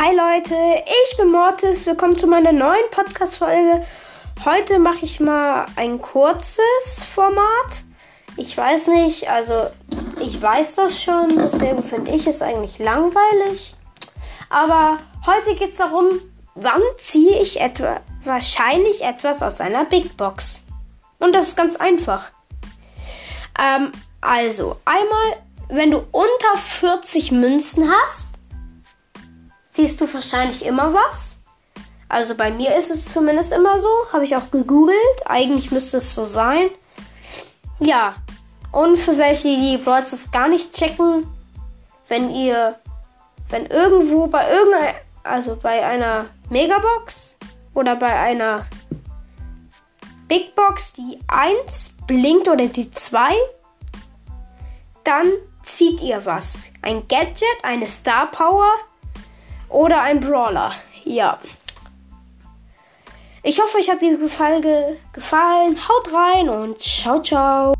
Hi Leute, ich bin Mortis. Willkommen zu meiner neuen Podcast-Folge. Heute mache ich mal ein kurzes Format. Ich weiß nicht, also ich weiß das schon, deswegen finde ich es eigentlich langweilig. Aber heute geht es darum, wann ziehe ich etwa wahrscheinlich etwas aus einer Big Box. Und das ist ganz einfach. Ähm, also, einmal, wenn du unter 40 Münzen hast, siehst du wahrscheinlich immer was. Also bei mir ist es zumindest immer so. Habe ich auch gegoogelt. Eigentlich müsste es so sein. Ja. Und für welche, die Broadcast gar nicht checken, wenn ihr, wenn irgendwo bei irgendeiner, also bei einer Megabox oder bei einer Big Box die 1 blinkt oder die 2, dann zieht ihr was. Ein Gadget, eine Star Power oder ein Brawler. Ja. Ich hoffe, euch hat die Folge gefallen. Haut rein und ciao, ciao.